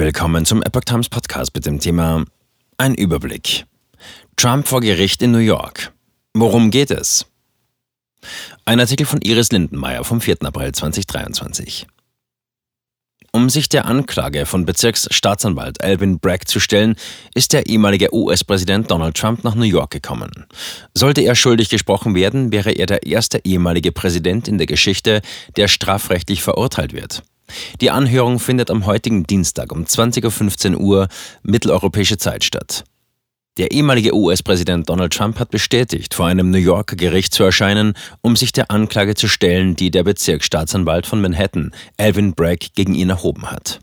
Willkommen zum Epoch Times Podcast mit dem Thema Ein Überblick. Trump vor Gericht in New York. Worum geht es? Ein Artikel von Iris Lindenmeier vom 4. April 2023. Um sich der Anklage von Bezirksstaatsanwalt Alvin Bragg zu stellen, ist der ehemalige US-Präsident Donald Trump nach New York gekommen. Sollte er schuldig gesprochen werden, wäre er der erste ehemalige Präsident in der Geschichte, der strafrechtlich verurteilt wird. Die Anhörung findet am heutigen Dienstag um 20.15 Uhr mitteleuropäische Zeit statt. Der ehemalige US-Präsident Donald Trump hat bestätigt, vor einem New Yorker Gericht zu erscheinen, um sich der Anklage zu stellen, die der Bezirksstaatsanwalt von Manhattan, Alvin Bragg, gegen ihn erhoben hat.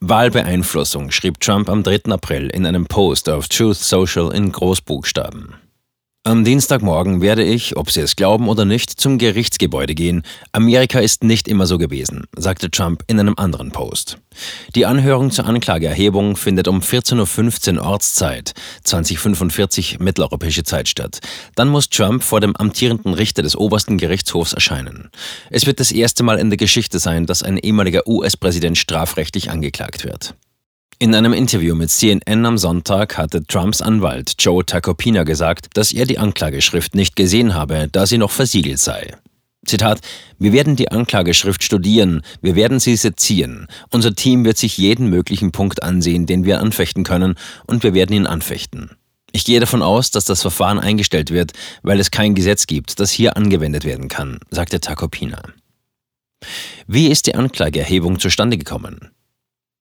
Wahlbeeinflussung schrieb Trump am 3. April in einem Post auf Truth Social in Großbuchstaben. Am Dienstagmorgen werde ich, ob Sie es glauben oder nicht, zum Gerichtsgebäude gehen. Amerika ist nicht immer so gewesen, sagte Trump in einem anderen Post. Die Anhörung zur Anklageerhebung findet um 14.15 Uhr Ortszeit, 2045 mitteleuropäische Zeit statt. Dann muss Trump vor dem amtierenden Richter des obersten Gerichtshofs erscheinen. Es wird das erste Mal in der Geschichte sein, dass ein ehemaliger US-Präsident strafrechtlich angeklagt wird. In einem Interview mit CNN am Sonntag hatte Trumps Anwalt Joe Tacopina gesagt, dass er die Anklageschrift nicht gesehen habe, da sie noch versiegelt sei. Zitat, wir werden die Anklageschrift studieren, wir werden sie sezieren. Unser Team wird sich jeden möglichen Punkt ansehen, den wir anfechten können, und wir werden ihn anfechten. Ich gehe davon aus, dass das Verfahren eingestellt wird, weil es kein Gesetz gibt, das hier angewendet werden kann, sagte Tacopina. Wie ist die Anklageerhebung zustande gekommen?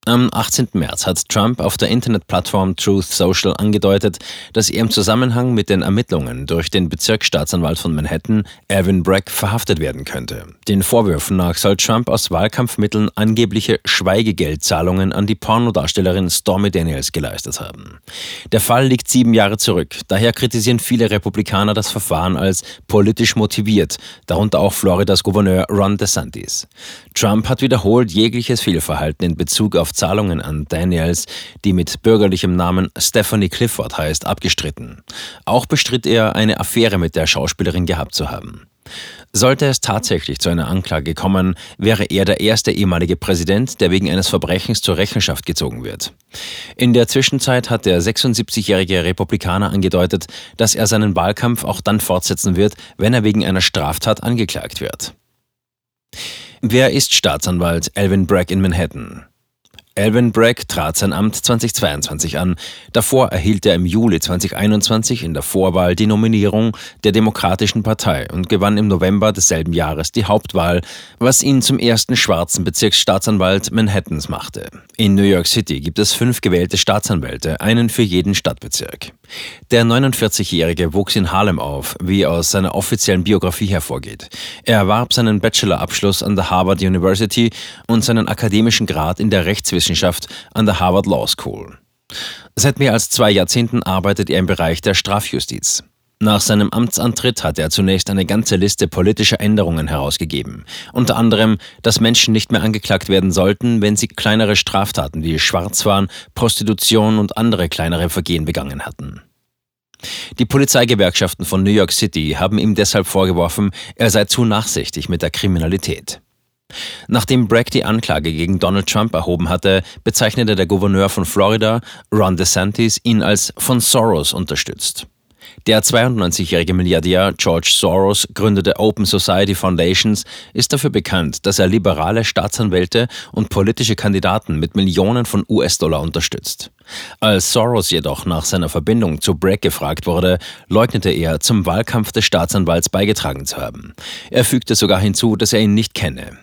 Am 18. März hat Trump auf der Internetplattform Truth Social angedeutet, dass er im Zusammenhang mit den Ermittlungen durch den Bezirksstaatsanwalt von Manhattan, Evan Bragg, verhaftet werden könnte. Den Vorwürfen nach soll Trump aus Wahlkampfmitteln angebliche Schweigegeldzahlungen an die Pornodarstellerin Stormy Daniels geleistet haben. Der Fall liegt sieben Jahre zurück. Daher kritisieren viele Republikaner das Verfahren als politisch motiviert, darunter auch Floridas Gouverneur Ron DeSantis. Trump hat wiederholt jegliches Fehlverhalten in Bezug auf Zahlungen an Daniels, die mit bürgerlichem Namen Stephanie Clifford heißt, abgestritten. Auch bestritt er, eine Affäre mit der Schauspielerin gehabt zu haben. Sollte es tatsächlich zu einer Anklage kommen, wäre er der erste ehemalige Präsident, der wegen eines Verbrechens zur Rechenschaft gezogen wird. In der Zwischenzeit hat der 76-jährige Republikaner angedeutet, dass er seinen Wahlkampf auch dann fortsetzen wird, wenn er wegen einer Straftat angeklagt wird. Wer ist Staatsanwalt Alvin Bragg in Manhattan? Alvin Bragg trat sein Amt 2022 an. Davor erhielt er im Juli 2021 in der Vorwahl die Nominierung der Demokratischen Partei und gewann im November desselben Jahres die Hauptwahl, was ihn zum ersten schwarzen Bezirksstaatsanwalt Manhattans machte. In New York City gibt es fünf gewählte Staatsanwälte, einen für jeden Stadtbezirk. Der 49-Jährige wuchs in Harlem auf, wie aus seiner offiziellen Biografie hervorgeht. Er erwarb seinen Bachelorabschluss an der Harvard University und seinen akademischen Grad in der Rechtswissenschaft an der Harvard Law School. Seit mehr als zwei Jahrzehnten arbeitet er im Bereich der Strafjustiz. Nach seinem Amtsantritt hat er zunächst eine ganze Liste politischer Änderungen herausgegeben. Unter anderem, dass Menschen nicht mehr angeklagt werden sollten, wenn sie kleinere Straftaten wie Schwarzfahren, Prostitution und andere kleinere Vergehen begangen hatten. Die Polizeigewerkschaften von New York City haben ihm deshalb vorgeworfen, er sei zu nachsichtig mit der Kriminalität. Nachdem Bragg die Anklage gegen Donald Trump erhoben hatte, bezeichnete der Gouverneur von Florida, Ron DeSantis, ihn als von Soros unterstützt. Der 92-jährige Milliardär George Soros gründete Open Society Foundations, ist dafür bekannt, dass er liberale Staatsanwälte und politische Kandidaten mit Millionen von US-Dollar unterstützt. Als Soros jedoch nach seiner Verbindung zu Bragg gefragt wurde, leugnete er, zum Wahlkampf des Staatsanwalts beigetragen zu haben. Er fügte sogar hinzu, dass er ihn nicht kenne.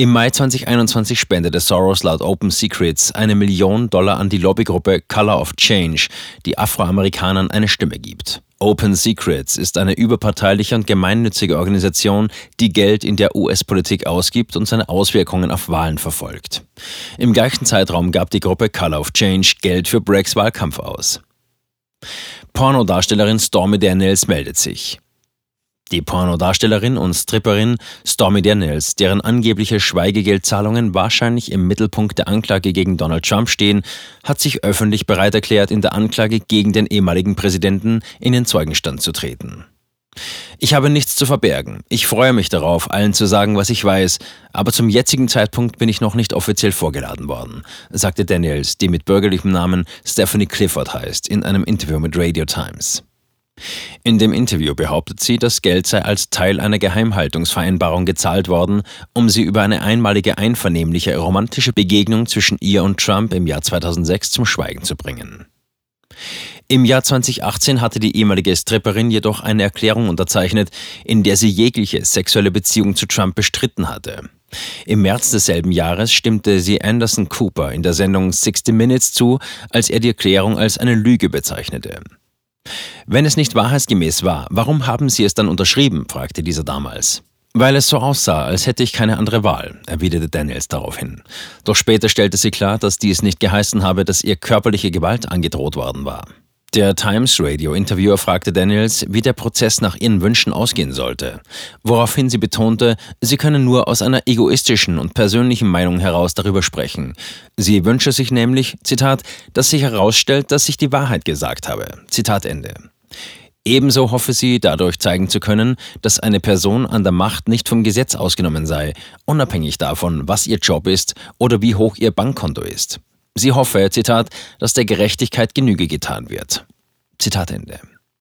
Im Mai 2021 spendete Soros laut Open Secrets eine Million Dollar an die Lobbygruppe Color of Change, die Afroamerikanern eine Stimme gibt. Open Secrets ist eine überparteiliche und gemeinnützige Organisation, die Geld in der US-Politik ausgibt und seine Auswirkungen auf Wahlen verfolgt. Im gleichen Zeitraum gab die Gruppe Color of Change Geld für Braggs Wahlkampf aus. Pornodarstellerin Stormy Daniels meldet sich. Die Pornodarstellerin und Stripperin Stormy Daniels, deren angebliche Schweigegeldzahlungen wahrscheinlich im Mittelpunkt der Anklage gegen Donald Trump stehen, hat sich öffentlich bereit erklärt, in der Anklage gegen den ehemaligen Präsidenten in den Zeugenstand zu treten. Ich habe nichts zu verbergen. Ich freue mich darauf, allen zu sagen, was ich weiß, aber zum jetzigen Zeitpunkt bin ich noch nicht offiziell vorgeladen worden, sagte Daniels, die mit bürgerlichem Namen Stephanie Clifford heißt, in einem Interview mit Radio Times. In dem Interview behauptet sie, das Geld sei als Teil einer Geheimhaltungsvereinbarung gezahlt worden, um sie über eine einmalige einvernehmliche romantische Begegnung zwischen ihr und Trump im Jahr 2006 zum Schweigen zu bringen. Im Jahr 2018 hatte die ehemalige Stripperin jedoch eine Erklärung unterzeichnet, in der sie jegliche sexuelle Beziehung zu Trump bestritten hatte. Im März desselben Jahres stimmte sie Anderson Cooper in der Sendung 60 Minutes zu, als er die Erklärung als eine Lüge bezeichnete. Wenn es nicht wahrheitsgemäß war, warum haben Sie es dann unterschrieben? fragte dieser damals. Weil es so aussah, als hätte ich keine andere Wahl, erwiderte Daniels daraufhin. Doch später stellte sie klar, dass dies nicht geheißen habe, dass ihr körperliche Gewalt angedroht worden war. Der Times Radio Interviewer fragte Daniels, wie der Prozess nach ihren Wünschen ausgehen sollte, woraufhin sie betonte, sie könne nur aus einer egoistischen und persönlichen Meinung heraus darüber sprechen. Sie wünsche sich nämlich, Zitat, dass sich herausstellt, dass ich die Wahrheit gesagt habe. Zitat Ende. Ebenso hoffe sie, dadurch zeigen zu können, dass eine Person an der Macht nicht vom Gesetz ausgenommen sei, unabhängig davon, was ihr Job ist oder wie hoch ihr Bankkonto ist. Sie hoffe, Zitat, dass der Gerechtigkeit Genüge getan wird. Zitat Ende.